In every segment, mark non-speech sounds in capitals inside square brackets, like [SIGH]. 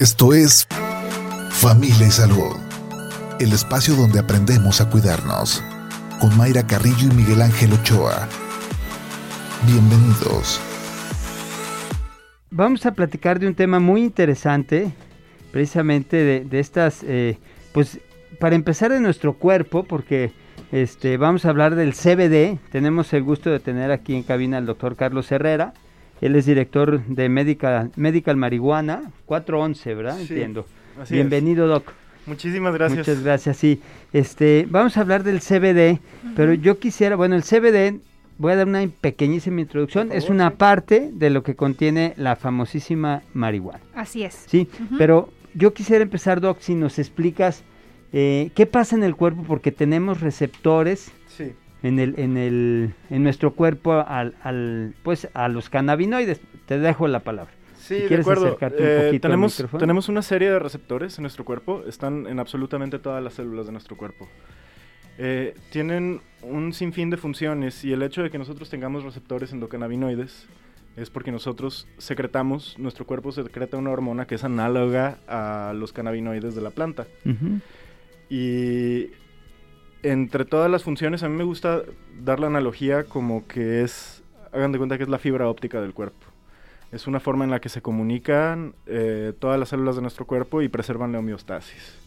Esto es Familia y Salud, el espacio donde aprendemos a cuidarnos, con Mayra Carrillo y Miguel Ángel Ochoa. Bienvenidos. Vamos a platicar de un tema muy interesante, precisamente de, estas, eh, pues para empezar de nuestro cuerpo, porque este, vamos a hablar del CBD. Tenemos el gusto de tener aquí en cabina al doctor Carlos Herrera. Él es director de Medical, Medical Marihuana 411, ¿verdad? Entiendo. Bienvenido, Doc. Muchísimas gracias. Muchas gracias, sí. Este, vamos a hablar del CBD, pero yo quisiera, bueno, el CBD, voy a dar una pequeñísima introducción, es una parte de lo que contiene la famosísima marihuana. Así es. Sí, pero yo quisiera empezar, Doc, si nos explicas eh, qué pasa en el cuerpo, porque tenemos receptores sí en el en el en nuestro cuerpo al, al pues a los cannabinoides. Te dejo la palabra. Sí, de acuerdo. Eh, tenemos, tenemos una serie de receptores en nuestro cuerpo, están en absolutamente todas las células de nuestro cuerpo. Eh, tienen un sinfín de funciones y el hecho de que nosotros tengamos receptores endocannabinoides es porque nosotros secretamos, nuestro cuerpo secreta una hormona que es análoga a los cannabinoides de la planta. Y entre todas las funciones, a mí me gusta dar la analogía como que es, hagan de cuenta que es la fibra óptica del cuerpo. Es una forma en la que se comunican eh, todas las células de nuestro cuerpo y preservan la homeostasis.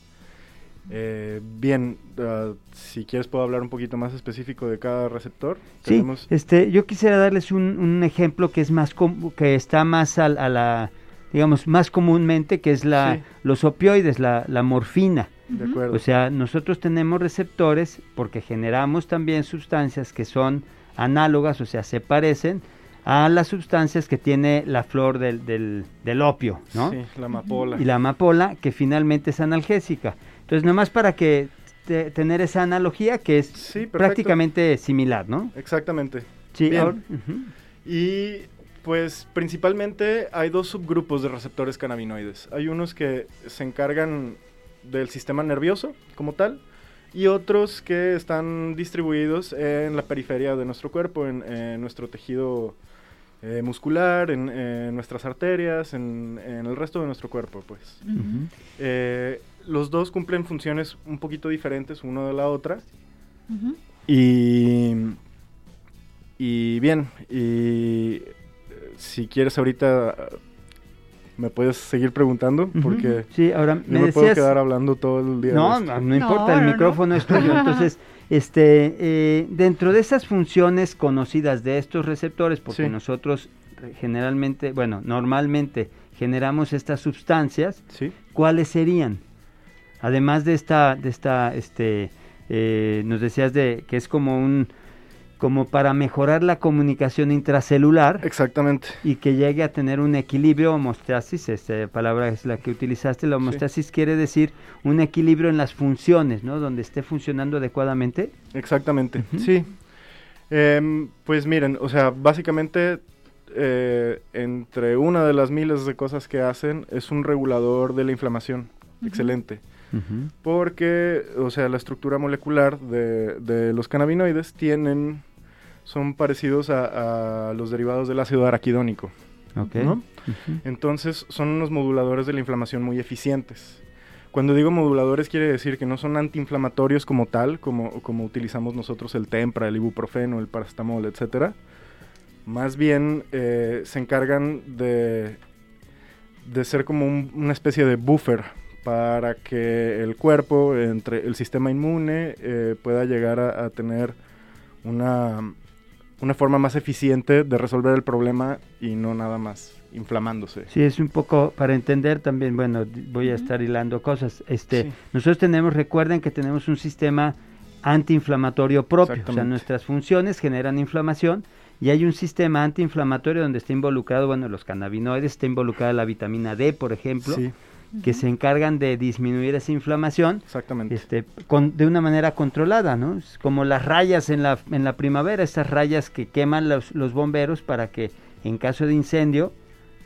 Eh, bien, ah, si quieres puedo hablar un poquito más específico de cada receptor. Sí, este, yo quisiera darles un, ejemplo que es más que está más a, la, digamos, más comúnmente, que es la, los opioides, la, la morfina. O sea, nosotros tenemos receptores porque generamos también sustancias que son análogas, o sea, se parecen a las sustancias que tiene la flor del, del, opio, ¿no? Sí, la amapola. Y la amapola, que finalmente es analgésica. Entonces, nomás para que tener esa analogía que es prácticamente similar, ¿no? Exactamente. Sí, Y pues principalmente hay dos subgrupos de receptores cannabinoides. Hay unos que se encargan del sistema nervioso como tal y otros que están distribuidos en la periferia de nuestro cuerpo, en, nuestro tejido eh, muscular, en, nuestras arterias, en, el resto de nuestro cuerpo, pues. Eh, los dos cumplen funciones un poquito diferentes uno de la otra. Y, y bien, y eh, si quieres ahorita me puedes seguir preguntando porque sí, ahora me, me puedo quedar hablando todo el día. No, no, importa, el micrófono es tuyo. [LAUGHS] Entonces, este, eh, dentro de esas funciones conocidas de estos receptores, porque nosotros generalmente, bueno, normalmente generamos estas sustancias, ¿cuáles serían? Además de esta, de esta, este, eh, nos decías de que es como un como para mejorar la comunicación intracelular. Exactamente. Y que llegue a tener un equilibrio, homostasis, esta palabra es la que utilizaste, la homostasis quiere decir un equilibrio en las funciones, ¿no? Donde esté funcionando adecuadamente. Exactamente, sí. Em, pues miren, o sea, básicamente eh, entre una de las miles de cosas que hacen es un regulador de la inflamación. Excelente. Porque, o sea, la estructura molecular de, de los cannabinoides tienen son parecidos a, los derivados del ácido araquidónico. Entonces son unos moduladores de la inflamación muy eficientes. Cuando digo moduladores quiere decir que no son antiinflamatorios como tal, como, como utilizamos nosotros el tempra, el ibuprofeno, el paracetamol, etc. Más bien eh, se encargan de, de ser como una especie de buffer para que el cuerpo, entre el sistema inmune, eh, pueda llegar a tener una, una forma más eficiente de resolver el problema y no nada más inflamándose. Sí, es un poco para entender también, bueno, voy a estar hilando cosas. Este, nosotros tenemos, recuerden que tenemos un sistema antiinflamatorio propio, o sea, nuestras funciones generan inflamación y hay un sistema antiinflamatorio donde está involucrado, bueno, los cannabinoides, está involucrada la vitamina D, por ejemplo. Sí que se encargan de disminuir esa inflamación Exactamente. Este, con, de una manera controlada, ¿no? Es como las rayas en la, en la primavera, esas rayas que queman los, los bomberos para que en caso de incendio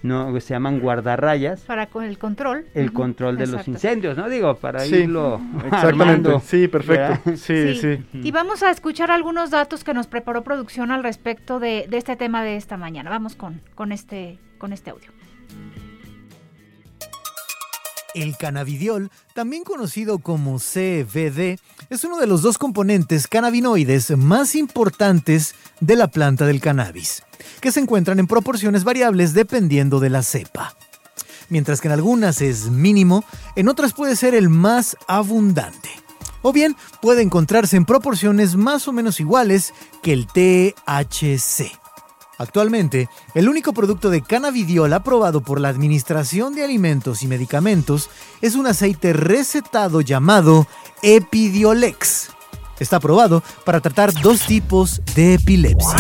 no se llaman guardarrayas. Para con el control. El control de los incendios no digo para irlo exactamente. sí perfecto. sí, sí, y vamos a escuchar algunos datos que nos preparó producción al respecto de, de este tema de esta mañana. Vamos con con este con este audio El cannabidiol, también conocido como CBD, es uno de los dos componentes cannabinoides más importantes de la planta del cannabis, que se encuentran en proporciones variables dependiendo de la cepa. Mientras que en algunas es mínimo, en otras puede ser el más abundante. O bien puede encontrarse en proporciones más o menos iguales que el THC. Actualmente, el único producto de cannabidiol aprobado por la Administración de Alimentos y Medicamentos es un aceite recetado llamado Epidiolex. Está aprobado para tratar dos tipos de epilepsia.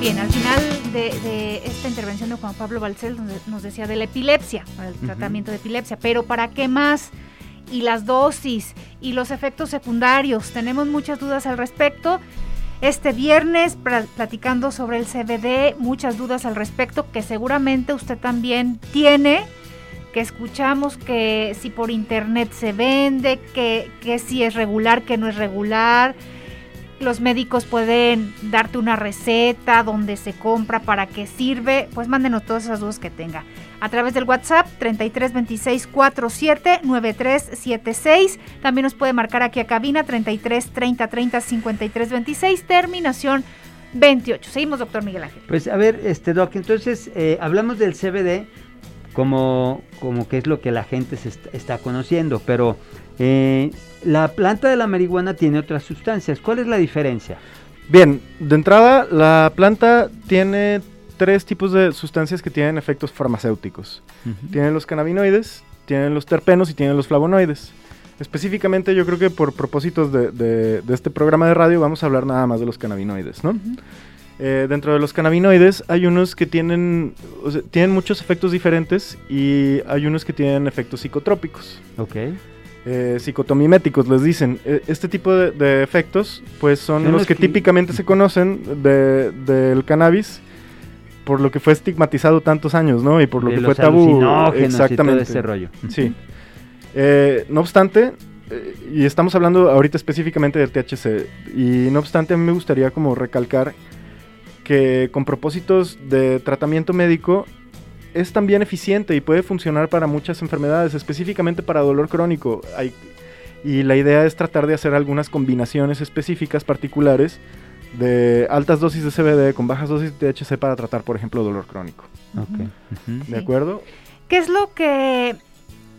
Bien, al final de, esta intervención de Juan Pablo Balcel nos decía de la epilepsia, para el tratamiento de epilepsia, pero ¿para qué más? Y las dosis y los efectos secundarios, tenemos muchas dudas al respecto. Este viernes platicando sobre el CBD, muchas dudas al respecto que seguramente usted también tiene, que escuchamos que si por internet se vende, que, que si es regular, que no es regular los médicos pueden darte una receta, donde se compra, para qué sirve, pues mándenos todas esas dudas que tenga. A través del WhatsApp 33 26 47 93 76. También nos puede marcar aquí a cabina 33 30 30 53 26, terminación 28. Seguimos, doctor Miguel Ángel. Pues a ver, este doc, entonces eh, hablamos del CBD como, como que es lo que la gente se está conociendo, pero eh, la planta de la marihuana tiene otras sustancias. ¿Cuál es la diferencia? Bien, de entrada, la planta tiene tres tipos de sustancias que tienen efectos farmacéuticos. Tienen los cannabinoides, tienen los terpenos y tienen los flavonoides. Específicamente yo creo que por propósitos de, este programa de radio vamos a hablar nada más de los cannabinoides, ¿no? Eh, dentro de los cannabinoides hay unos que tienen, tienen muchos efectos diferentes y hay unos que tienen efectos psicotrópicos. Ok eh, psicotomiméticos, les dicen. E, este tipo de, efectos, pues son los que, típicamente se conocen del cannabis, por lo que fue estigmatizado tantos años, ¿no? Y por lo que fue tabú. Exactamente. ese rollo. [LAUGHS] Sí. Eh, no obstante, eh, y estamos hablando ahorita específicamente del THC, y no obstante a mí me gustaría como recalcar que con propósitos de tratamiento médico es también eficiente y puede funcionar para muchas enfermedades, específicamente para dolor crónico. y la idea es tratar de hacer algunas combinaciones específicas particulares de altas dosis de CBD con bajas dosis de THC para tratar, por ejemplo, dolor crónico. ¿De acuerdo? ¿Qué es lo que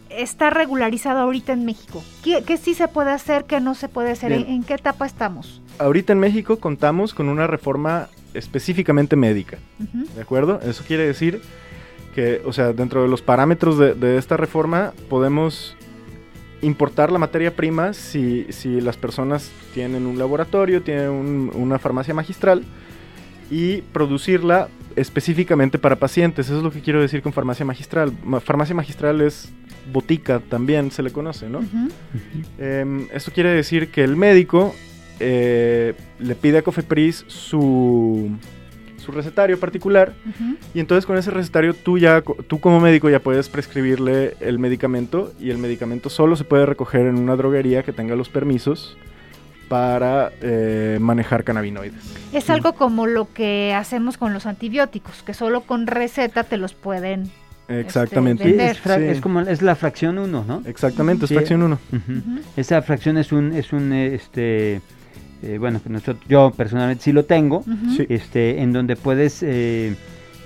está regularizado ahorita en México? ¿Qué, sí se puede hacer, qué no se puede hacer? ¿En, qué etapa estamos? Ahorita en México contamos con una reforma específicamente médica. ¿De acuerdo? Eso quiere decir que, o sea, dentro de los parámetros de, esta reforma podemos importar la materia prima si, si las personas tienen un laboratorio, tienen una farmacia magistral y producirla específicamente para pacientes. Eso es lo que quiero decir con farmacia magistral. farmacia magistral es botica también, se le conoce, ¿no? Em, esto quiere decir que el médico eh, le pide a Cofepris su recetario particular y entonces con ese recetario tú ya, tú como médico ya puedes prescribirle el medicamento y el medicamento solo se puede recoger en una droguería que tenga los permisos para eh, manejar cannabinoides. Es algo como lo que hacemos con los antibióticos, que solo con receta te los pueden Exactamente. Este, es, como es la fracción 1, ¿no? Exactamente, es fracción 1. Esa fracción es un es un este eh, bueno, yo personalmente sí lo tengo, este, en donde puedes eh,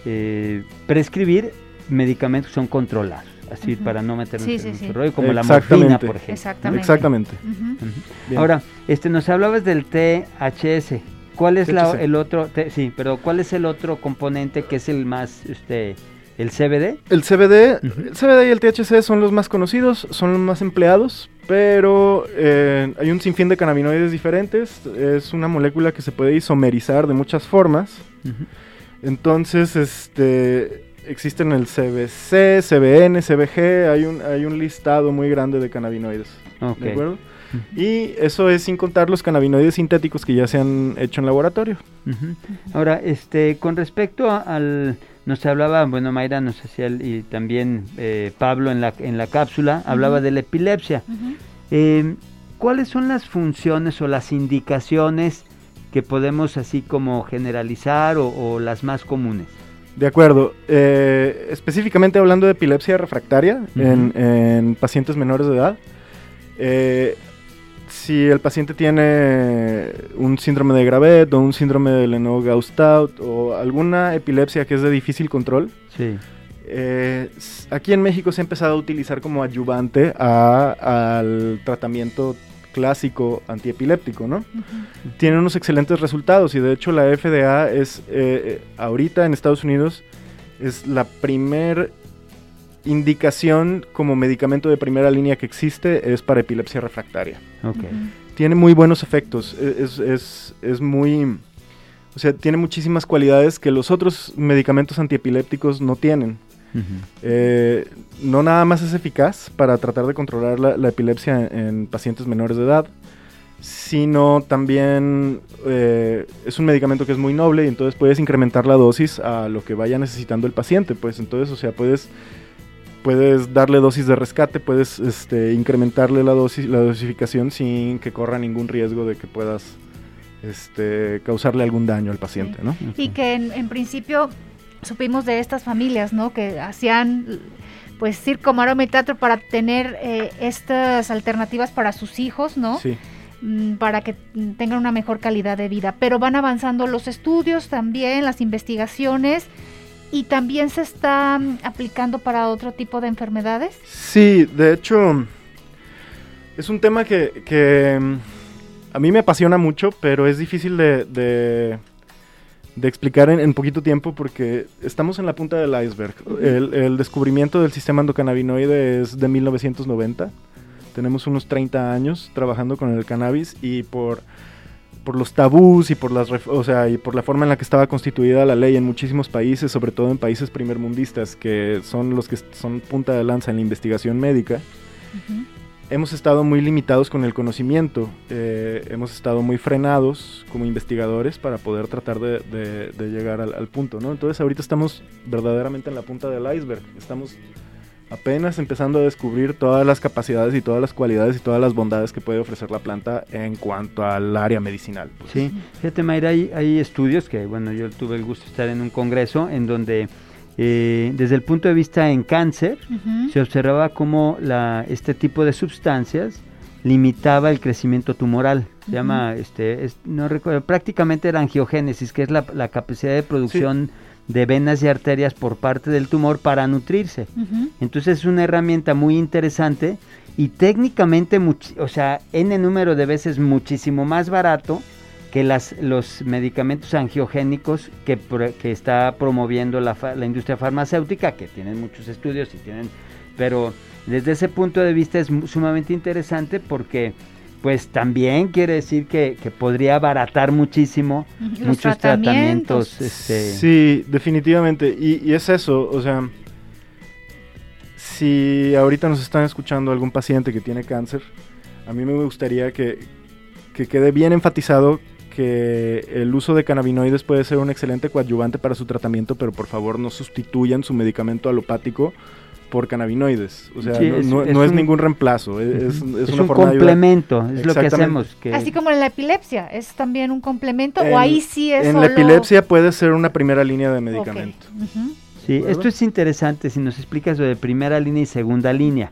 eh, prescribir medicamentos que son controlados, así para no meternos en un rollo, como la morfina, por ejemplo. Exactamente. Exactamente. Ahora, este, nos hablabas del THS. ¿Cuál es la, el otro? sí, pero ¿cuál es el otro componente que es el más, este, ¿El CBD? El CBD, el CBD y el THC son los más conocidos, son los más empleados, pero eh, hay un sinfín de cannabinoides diferentes. Es una molécula que se puede isomerizar de muchas formas. Entonces, este, existen el CBC, CBN, CBG, hay un, hay un listado muy grande de cannabinoides. ¿De acuerdo? Y eso es sin contar los cannabinoides sintéticos que ya se han hecho en laboratorio. Ahora, este, con respecto al nos hablaba, bueno, Mayra nos hacía, y también eh, Pablo en la, en la cápsula, hablaba de la epilepsia. Em, ¿Cuáles son las funciones o las indicaciones que podemos así como generalizar o, las más comunes. De acuerdo. Eh, específicamente hablando de epilepsia refractaria en, pacientes menores de edad, eh, si el paciente tiene un síndrome de Gravet o un síndrome de Lennox-Gastaut o alguna epilepsia que es de difícil control, eh, aquí en México se ha empezado a utilizar como ayudante al tratamiento clásico antiepiléptico, ¿no? Tiene unos excelentes resultados y de hecho la FDA es eh, eh, ahorita en Estados Unidos es la primer indicación como medicamento de primera línea que existe es para epilepsia refractaria. Tiene muy buenos efectos, e, es, muy... O sea, tiene muchísimas cualidades que los otros medicamentos antiepilépticos no tienen. Eh, no nada más es eficaz para tratar de controlar la, epilepsia en, pacientes menores de edad, sino también eh, es un medicamento que es muy noble y entonces puedes incrementar la dosis a lo que vaya necesitando el paciente. Pues entonces, o sea, puedes, puedes darle dosis de rescate, puedes este, incrementarle la, dosis, la dosificación sin que corra ningún riesgo de que puedas este, causarle algún daño al paciente. ¿no? Y que en principio supimos de estas familias, ¿no? Que hacían pues circo, maroma y teatro para tener eh, estas alternativas para sus hijos, ¿no? Sí. Mm, para que tengan una mejor calidad de vida. Pero van avanzando los estudios también, las investigaciones. ¿Y también se está mm, aplicando para otro tipo de enfermedades? Sí, de hecho, es un tema que, mm, a mí me apasiona mucho, pero es difícil de de explicar en, poquito tiempo porque estamos en la punta del iceberg. El, descubrimiento del sistema endocannabinoide es de 1990. Tenemos unos 30 años trabajando con el cannabis y por, por los tabús y por, las, o sea, y por la forma en la que estaba constituida la ley en muchísimos países, sobre todo en países primermundistas, que son los que son punta de lanza en la investigación médica hemos estado muy limitados con el conocimiento, eh, hemos estado muy frenados como investigadores para poder tratar de, llegar al, punto, ¿no? Entonces ahorita estamos verdaderamente en la punta del iceberg, estamos apenas empezando a descubrir todas las capacidades y todas las cualidades y todas las bondades que puede ofrecer la planta en cuanto al área medicinal. Pues. Sí, fíjate Mayra, hay, hay estudios que, bueno, yo tuve el gusto de estar en un congreso en donde eh, desde el punto de vista en cáncer, se observaba cómo la, este tipo de sustancias limitaba el crecimiento tumoral. Se llama, este, no recuerdo, prácticamente era angiogénesis, que es la, capacidad de producción de venas y arterias por parte del tumor para nutrirse. Entonces es una herramienta muy interesante y técnicamente, o sea, en el número de veces muchísimo más barato que las, los medicamentos angiogénicos que, que está promoviendo la, la, industria farmacéutica, que tienen muchos estudios y tienen, pero desde ese punto de vista es sumamente interesante porque pues también quiere decir que, podría abaratar muchísimo muchos tratamientos. este... Sí, definitivamente. Y, y, es eso, o sea, si ahorita nos están escuchando algún paciente que tiene cáncer, a mí me gustaría que, que quede bien enfatizado que el uso de cannabinoides puede ser un excelente coadyuvante para su tratamiento, pero por favor no sustituyan su medicamento alopático por cannabinoides. O sea, no, es, ningún reemplazo, es, un complemento, es lo que hacemos. Así como en la epilepsia, ¿es también un complemento o ahí sí es En la epilepsia puede ser una primera línea de medicamento. Sí, esto es interesante si nos explicas lo de primera línea y segunda línea.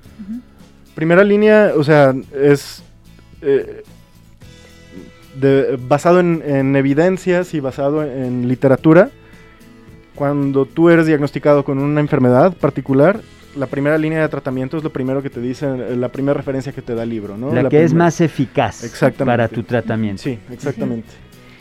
Primera línea, o sea, es... Eh, basado en, evidencias y basado en, literatura, cuando tú eres diagnosticado con una enfermedad particular, la primera línea de tratamiento es lo primero que te dice, la primera referencia que te da el libro, ¿no? La, que es más eficaz para tu tratamiento. Sí, exactamente.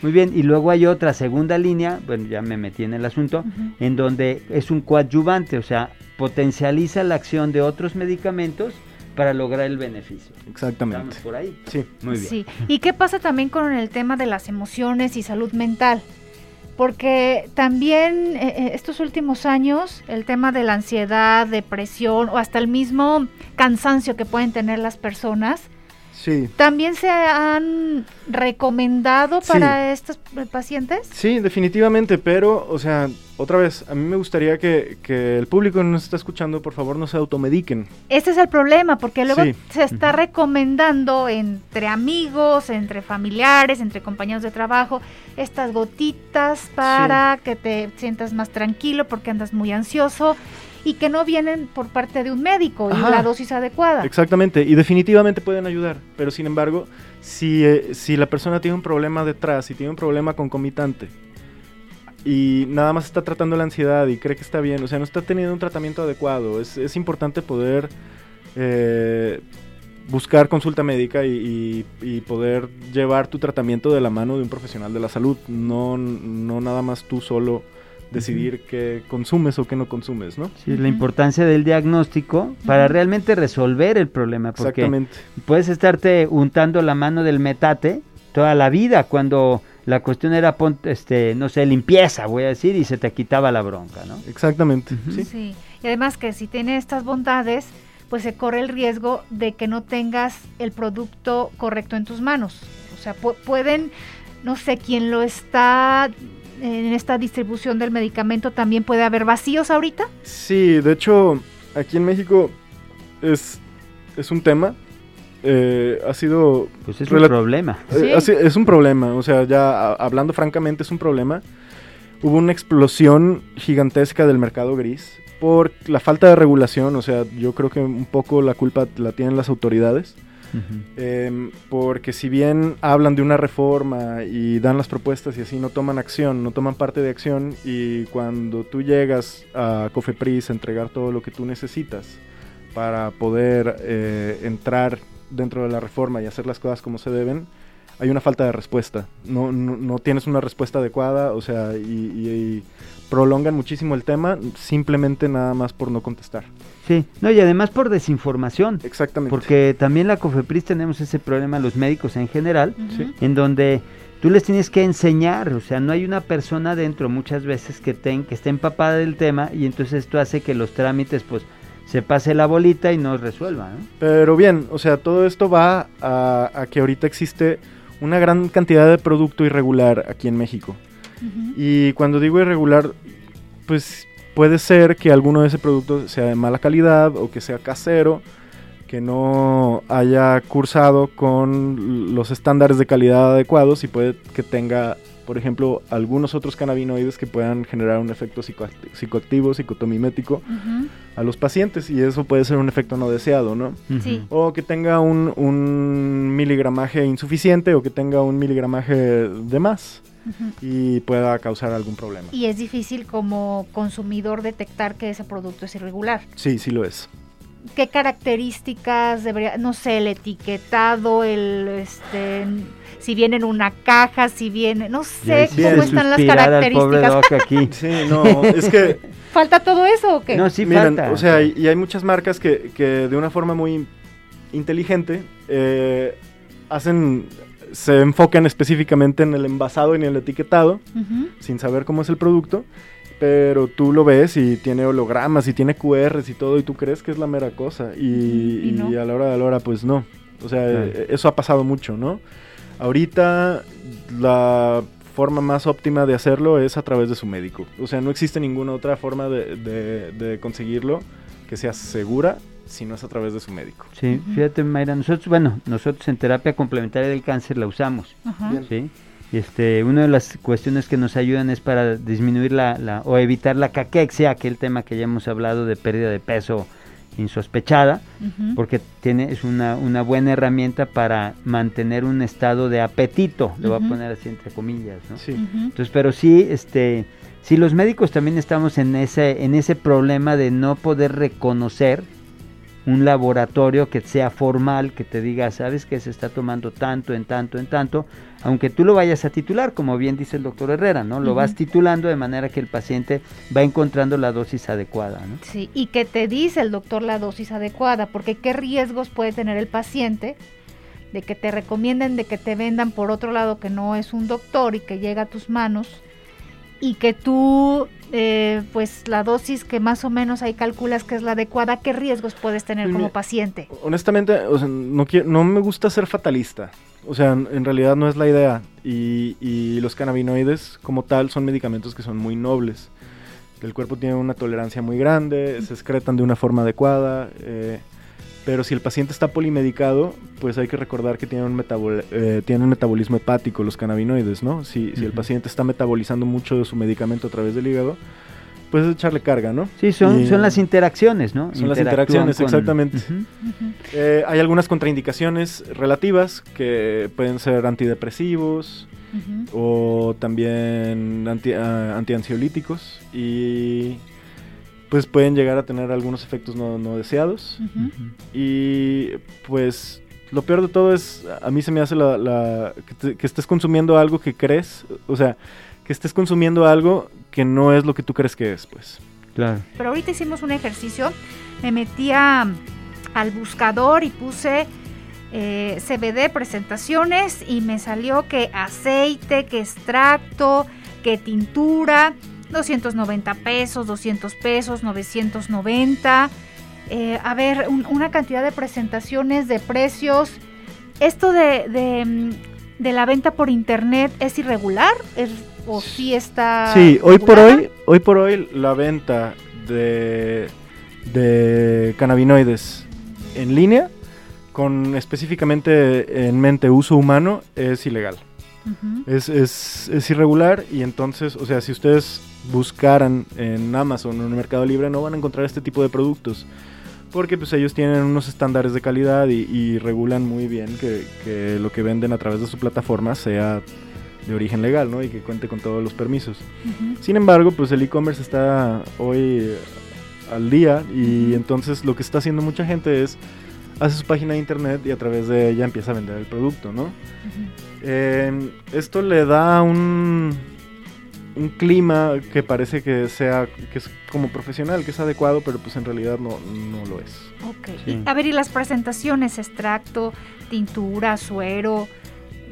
Muy bien, y luego hay otra segunda línea, bueno, ya me metí en el asunto, en donde es un coadyuvante, o sea, potencializa la acción de otros medicamentos para lograr el beneficio. Exactamente. ¿Estamos por ahí? Sí, muy bien. Sí. ¿Y qué pasa también con el tema de las emociones y salud mental? Porque también eh, eh, estos últimos años el tema de la ansiedad, depresión o hasta el mismo cansancio que pueden tener las personas, Sí. ¿También se han recomendado para estos pacientes? Sí, definitivamente, pero, o sea, otra vez, a mí me gustaría que, el público que nos está escuchando, por favor, no se automediquen. Este es el problema, porque luego se está recomendando entre amigos, entre familiares, entre compañeros de trabajo, estas gotitas para que te sientas más tranquilo porque andas muy ansioso y que no vienen por parte de un médico y la dosis adecuada. Exactamente, y definitivamente pueden ayudar, pero sin embargo, si, eh, si la persona tiene un problema detrás, si tiene un problema concomitante y nada más está tratando la ansiedad y cree que está bien, o sea, no está teniendo un tratamiento adecuado, es, es importante poder... Eh, buscar consulta médica y, poder llevar tu tratamiento de la mano de un profesional de la salud, no, no nada más tú solo decidir qué consumes o qué no consumes, ¿no? Sí, la importancia del diagnóstico para realmente resolver el problema, porque Exactamente. puedes estarte untando la mano del metate toda la vida cuando la cuestión era, este, no sé, limpieza, voy a decir, y se te quitaba la bronca, ¿no? Exactamente, sí. sí. Y además que si tiene estas bondades, pues se corre el riesgo de que no tengas el producto correcto en tus manos. O sea, pueden, no sé, quién lo está en esta distribución del medicamento también puede haber vacíos ahorita? Sí, de hecho, aquí en México es, es un tema. Eh, ha sido... Pues es un problema. Eh, es un problema, o sea, ya hablando francamente es un problema. Hubo una explosión gigantesca del mercado gris por la falta de regulación, o sea, yo creo que un poco la culpa la tienen las autoridades. Em, porque si bien hablan de una reforma y dan las propuestas y así no toman acción, no toman parte de acción y cuando tú llegas a Cofepris a entregar todo lo que tú necesitas para poder eh, entrar dentro de la reforma y hacer las cosas como se deben, hay una falta de respuesta. No, no, tienes una respuesta adecuada, o sea, y, prolongan muchísimo el tema simplemente nada más por no contestar. Sí, no, y además por desinformación. Exactamente. Porque también la COFEPRIS tenemos ese problema, los médicos en general, en donde tú les tienes que enseñar, o sea, no hay una persona dentro muchas veces que, ten, que esté empapada del tema y entonces esto hace que los trámites pues se pase la bolita y no resuelva. ¿no? Pero bien, o sea, todo esto va a, a que ahorita existe una gran cantidad de producto irregular aquí en México. Y cuando digo irregular, pues puede ser que alguno de ese producto sea de mala calidad o que sea casero, que no haya cursado con los estándares de calidad adecuados y puede que tenga por ejemplo, algunos otros cannabinoides que puedan generar un efecto psicoactivo, psicotomimético a los pacientes y eso puede ser un efecto no deseado, ¿no? Sí. O que tenga un, miligramaje insuficiente o que tenga un miligramaje de más. Y pueda causar algún problema. Y es difícil como consumidor detectar que ese producto es irregular. Sí, sí lo es. ¿Qué características debería, no sé, el etiquetado, el este si viene en una caja, si viene, no sé cómo están las características. aquí. [LAUGHS] sí, no, es que [LAUGHS] falta todo eso o qué? No, sí falta. O sea, y, hay muchas marcas que, que, de una forma muy inteligente eh, hacen se enfocan específicamente en el envasado y en el etiquetado, sin saber cómo es el producto, pero tú lo ves y tiene hologramas y tiene QRs y todo, y tú crees que es la mera cosa, y, y, a la hora de la hora, pues no. O sea, eso ha pasado mucho, ¿no? Ahorita la forma más óptima de hacerlo es a través de su médico. O sea, no existe ninguna otra forma de, conseguirlo que sea segura si no es a través de su médico. Sí, fíjate Mayra, nosotros, bueno, nosotros en terapia complementaria del cáncer la usamos, ¿sí? Y este, una de las cuestiones que nos ayudan es para disminuir la, la o evitar la caquexia, aquel tema que ya hemos hablado de pérdida de peso insospechada, porque tiene, es una, una, buena herramienta para mantener un estado de apetito, lo voy a poner así entre comillas, ¿no? Entonces, pero sí, este, si los médicos también estamos en ese, en ese problema de no poder reconocer un laboratorio que sea formal, que te diga, sabes que se está tomando tanto, en tanto, en tanto, aunque tú lo vayas a titular, como bien dice el doctor Herrera, ¿no? Lo vas titulando de manera que el paciente va encontrando la dosis adecuada, ¿no? Sí, y que te dice el doctor la dosis adecuada, porque qué riesgos puede tener el paciente de que te recomienden, de que te vendan por otro lado que no es un doctor y que llega a tus manos y que tú eh, pues la dosis que más o menos ahí calculas que es la adecuada, ¿qué riesgos puedes tener como paciente? Honestamente, no, no me gusta ser fatalista. O sea, en realidad no es la idea. Y, los cannabinoides como tal son medicamentos que son muy nobles. El cuerpo tiene una tolerancia muy grande, se excretan de una forma adecuada. Eh, pero si el paciente está polimedicado, pues hay que recordar que tiene un, eh, tiene un metabolismo hepático los cannabinoides, ¿no? Si, si el paciente está metabolizando mucho de su medicamento a través del hígado, pues es echarle carga, ¿no? Sí, son, son las interacciones, ¿no? Son las interacciones, exactamente. Eh, hay algunas contraindicaciones relativas que pueden ser antidepresivos o también anti, uh, antiansiolíticos y pues pueden llegar a tener algunos efectos no, deseados. Y pues lo peor de todo es, a mí se me hace la, que, estés consumiendo algo que crees, o sea, que estés consumiendo algo que no es lo que tú crees que es, pues. Claro. Pero ahorita hicimos un ejercicio, me metí al buscador y puse eh, CBD presentaciones y me salió que aceite, que extracto, que tintura 290 pesos, 200 pesos, 990. Eh, a ver, una cantidad de presentaciones, de precios. ¿Esto de, mm, la venta por internet es irregular? ¿O sí está.? Sí, hoy por hoy, hoy por hoy la venta de, de cannabinoides en línea, con específicamente en mente uso humano, es ilegal. es, es, es, irregular y entonces, o sea, si ustedes buscaran en Amazon o en el Mercado Libre no van a encontrar este tipo de productos. Porque pues ellos tienen unos estándares de calidad y, regulan muy bien que, lo que venden a través de su plataforma sea de origen legal, ¿no? Y que cuente con todos los permisos. Sin embargo, pues el e-commerce está hoy al día y entonces lo que está haciendo mucha gente es hace su página de internet y a través de ella empieza a vender el producto, ¿no? Em, esto le da un un clima que parece que sea que es como profesional, que es adecuado, pero pues en realidad no, no lo es. Ok. a ver, y las presentaciones, extracto, tintura, suero.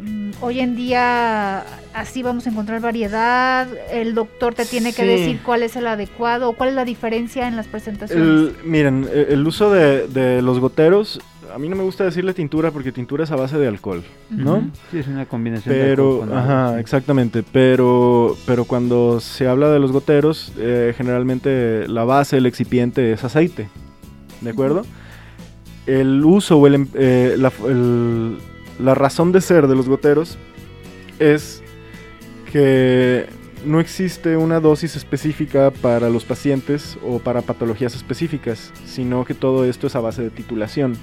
Mm, hoy en día así vamos a encontrar variedad. El doctor te tiene que decir cuál es el adecuado o cuál es la diferencia en las presentaciones. miren, el uso de, de los goteros a mí no me gusta decirle tintura porque tintura es a base de alcohol, ¿no? Sí, es una combinación pero, de Ajá, exactamente. Pero, pero cuando se habla de los goteros, eh, generalmente la base, el excipiente es aceite, ¿de acuerdo? El uso o em, eh, la, la razón de ser de los goteros es que no existe una dosis específica para los pacientes o para patologías específicas, sino que todo esto es a base de titulación.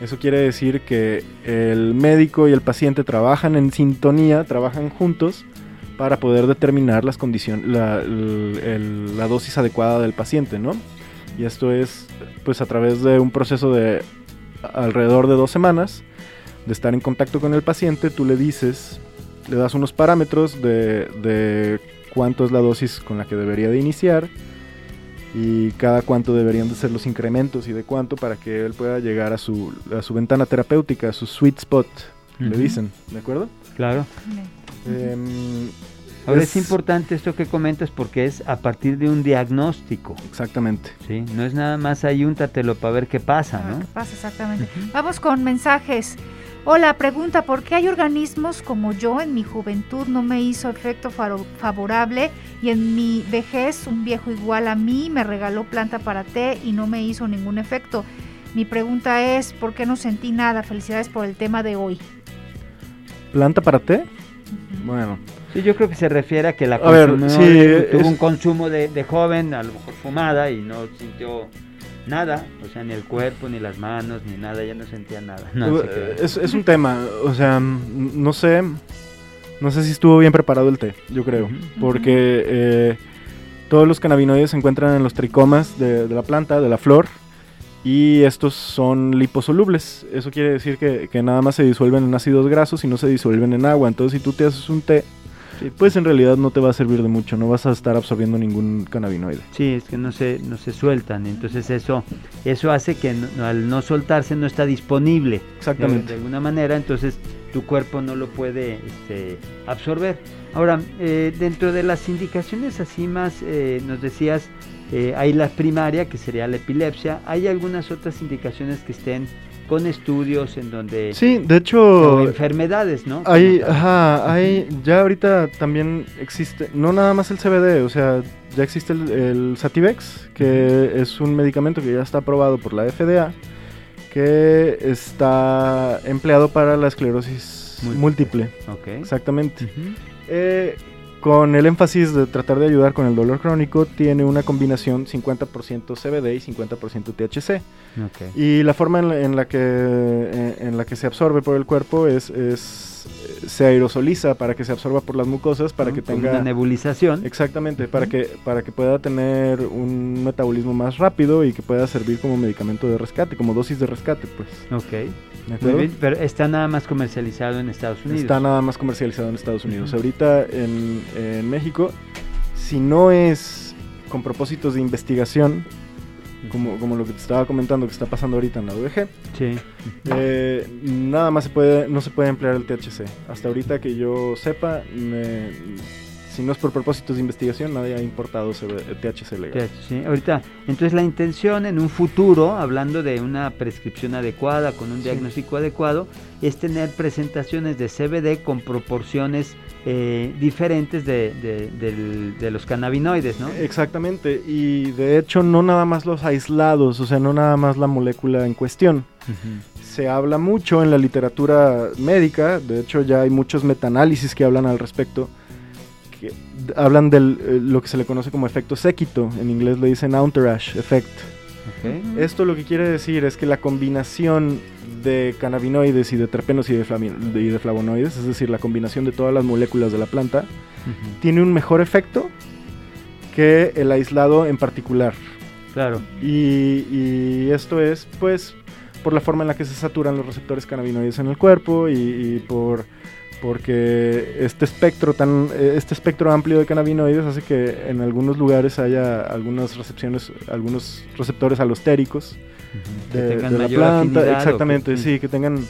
Eso quiere decir que el médico y el paciente trabajan en sintonía, trabajan juntos para poder determinar las condiciones, la, la, dosis adecuada del paciente, ¿no? Y esto es, pues, a través de un proceso de alrededor de dos semanas de estar en contacto con el paciente, tú le dices le das unos parámetros de, cuánto es la dosis con la que debería de iniciar y cada cuánto deberían de ser los incrementos y de cuánto para que él pueda llegar a su, a su ventana terapéutica, a su sweet spot, le dicen, ¿de acuerdo? Claro. Em, Ahora es, importante esto que comentas porque es a partir de un diagnóstico. Exactamente. Sí, no es nada más ahí úntatelo para ver qué pasa, ¿no? ¿Qué pasa exactamente? Vamos con mensajes. Hola, pregunta, ¿por qué hay organismos como yo en mi juventud no me hizo efecto favorable y en mi vejez un viejo igual a mí me regaló planta para té y no me hizo ningún efecto? Mi pregunta es, ¿por qué no sentí nada? Felicidades por el tema de hoy. ¿Planta para té? Bueno. Sí, yo creo que se refiere a que la consumió, tuvo un consumo de, de joven, a lo mejor fumada y no sintió nada, o sea, ni el cuerpo, ni las manos, ni nada, ya no sentía nada. es, un tema, o sea, no sé, no sé si estuvo bien preparado el té, yo creo, porque eh, todos los cannabinoides se encuentran en los tricomas de, la planta, de la flor, y estos son liposolubles. Eso quiere decir que, que, nada más se disuelven en ácidos grasos y no se disuelven en agua. Entonces, si tú te haces un té, pues en realidad no te va a servir de mucho, no vas a estar absorbiendo ningún cannabinoide. Sí, es que no se, no se sueltan, entonces eso, eso hace que al no soltarse no está disponible. Exactamente. De, alguna manera, entonces tu cuerpo no lo puede este, absorber. Ahora, eh, dentro de las indicaciones así más, eh, nos decías, eh, hay la primaria, que sería la epilepsia, hay algunas otras indicaciones que estén con estudios en donde... Sí, de hecho... enfermedades, ¿no? Hay, ajá, hay, ya ahorita también existe, no nada más el CBD, o sea, ya existe el, Sativex, que es un medicamento que ya está aprobado por la FDA, que está empleado para la esclerosis múltiple. Exactamente con el énfasis de tratar de ayudar con el dolor crónico, tiene una combinación 50% CBD y 50% THC. Y la forma en la, que, en, la que se absorbe por el cuerpo es, es se aerosoliza para que se absorba por las mucosas, para que tenga una nebulización. Exactamente, para que para que pueda tener un metabolismo más rápido y que pueda servir como medicamento de rescate, como dosis de rescate, pues. Ok pero está nada más comercializado en Estados Unidos. Está nada más comercializado en Estados Unidos. Ahorita en, México, si no es con propósitos de investigación, como, como, lo que te estaba comentando que está pasando ahorita en la UDG. Sí. Eh, nada más se puede, no se puede emplear el THC. Hasta ahorita que yo sepa, me, si no es por propósitos de investigación, nadie ha importado THC legal. THC, ahorita, entonces la intención en un futuro, hablando de una prescripción adecuada, con un diagnóstico adecuado, es tener presentaciones de CBD con proporciones eh, diferentes de, los cannabinoides, ¿no? Exactamente, y de hecho no nada más los aislados, o sea, no nada más la molécula en cuestión. Se habla mucho en la literatura médica, de hecho ya hay muchos metaanálisis que hablan al respecto, hablan de eh, lo que se le conoce como efecto séquito, en inglés le dicen entourage effect. Esto lo que quiere decir es que la combinación de cannabinoides y de terpenos y de, flavonoides, es decir, la combinación de todas las moléculas de la planta, tiene un mejor efecto que el aislado en particular. Claro. Y, esto es, pues, por la forma en la que se saturan los receptores cannabinoides en el cuerpo y por porque este espectro tan este espectro amplio de cannabinoides hace que en algunos lugares haya algunas recepciones algunos receptores alostéricos de, la planta. exactamente sí que tengan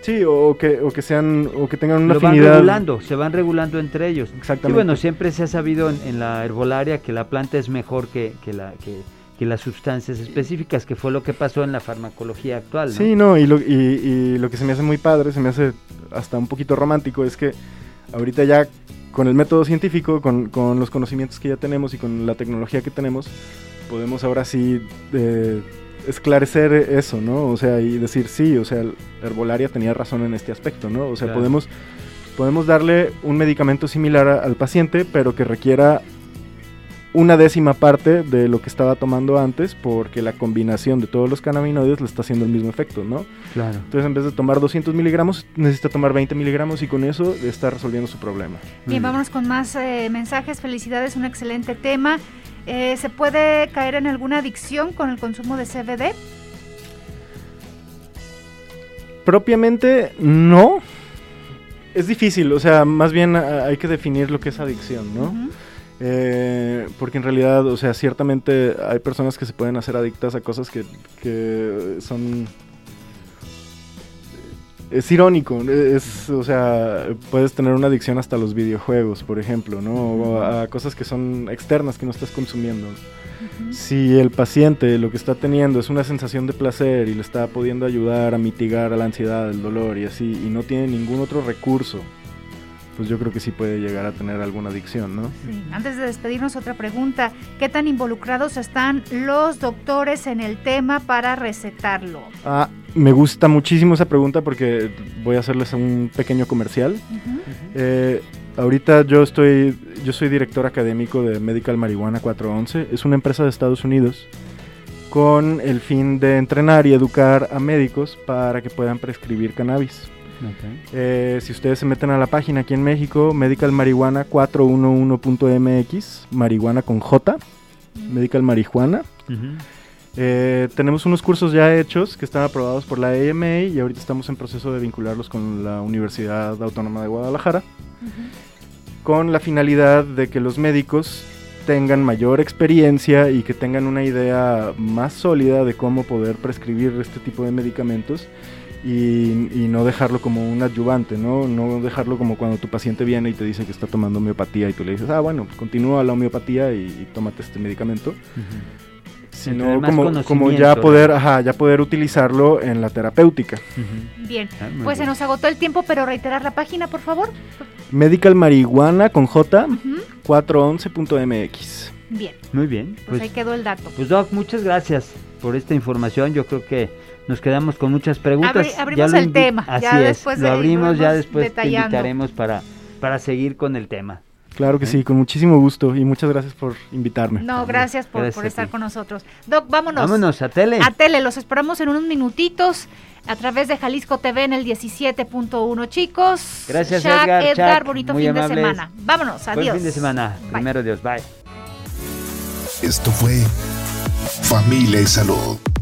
sí o que o que sean o que tengan una Lo afinidad. van regulando se van regulando entre ellos. Exactamente. y bueno siempre se ha sabido en, la herbolaria que la planta es mejor que, que la que que las sustancias específicas, que fue lo que pasó en la farmacología actual. ¿no? Sí, no, y lo, y, lo que se me hace muy padre, se me hace hasta un poquito romántico, es que ahorita ya con el método científico, con, con los conocimientos que ya tenemos y con la tecnología que tenemos, podemos ahora sí eh, esclarecer eso, ¿no? O sea, y decir, sí, o sea, la herbolaria tenía razón en este aspecto, ¿no? O sea, podemos, podemos darle un medicamento similar al paciente, pero que requiera una décima parte de lo que estaba tomando antes porque la combinación de todos los cannabinoides le está haciendo el mismo efecto, ¿no? Claro. Entonces en vez de tomar 200 miligramos necesita tomar 20 miligramos y con eso está resolviendo su problema. Bien, vámonos con más eh, mensajes. Felicidades, un excelente tema. Eh, ¿Se puede caer en alguna adicción con el consumo de CBD? Propiamente no. Es difícil, o sea, más bien hay que definir lo que es adicción, ¿no? Eh, porque en realidad, o sea, ciertamente hay personas que se pueden hacer adictas a cosas que, son... Es irónico, es, o sea, puedes tener una adicción hasta a los videojuegos, por ejemplo, ¿no? O a cosas que son externas que no estás consumiendo. Si el paciente lo que está teniendo es una sensación de placer y le está pudiendo ayudar a mitigar la ansiedad, el dolor y así, y no tiene ningún otro recurso pues yo creo que sí puede llegar a tener alguna adicción, ¿no? Sí. Antes de despedirnos, otra pregunta. ¿Qué tan involucrados están los doctores en el tema para recetarlo? Ah, me gusta muchísimo esa pregunta porque voy a hacerles un pequeño comercial. Eh, ahorita yo estoy, yo soy director académico de Medical Marihuana 411. Es una empresa de Estados Unidos con el fin de entrenar y educar a médicos para que puedan prescribir cannabis. Eh, si ustedes se meten a la página aquí en México, Medical Marihuana 411.mx, marihuana con J, Medical Marihuana. Eh, tenemos unos cursos ya hechos que están aprobados por la AMA y ahorita estamos en proceso de vincularlos con la Universidad Autónoma de Guadalajara. con la finalidad de que los médicos tengan mayor experiencia y que tengan una idea más sólida de cómo poder prescribir este tipo de medicamentos y, no dejarlo como un adyuvante, ¿no? No dejarlo como cuando tu paciente viene y te dice que está tomando homeopatía y tú le dices, ah, bueno, pues continúa la homeopatía y, tómate este medicamento. Sino como, como ya poder, ajá, ya poder utilizarlo en la terapéutica. Bien, ah, pues se nos agotó el tiempo, pero reiterar la página, por favor. Medical Marihuana con J, 411.mx. Bien. Muy bien. Pues, pues, ahí quedó el dato. Pues Doc, muchas gracias por esta información. Yo creo que nos quedamos con muchas preguntas. abrimos el tema. Así es, lo abrimos, ya después te invitaremos para, para seguir con el tema. Claro que sí, con muchísimo gusto y muchas gracias por invitarme. No, gracias por, por estar con nosotros. Doc, vámonos. Vámonos a tele. A tele, los esperamos en unos minutitos a través de Jalisco TV en el 17.1, chicos. Gracias, Edgar. Edgar, bonito fin de semana. Vámonos, adiós. Buen fin de semana. Primero Dios, bye. Esto fue Familia y Salud.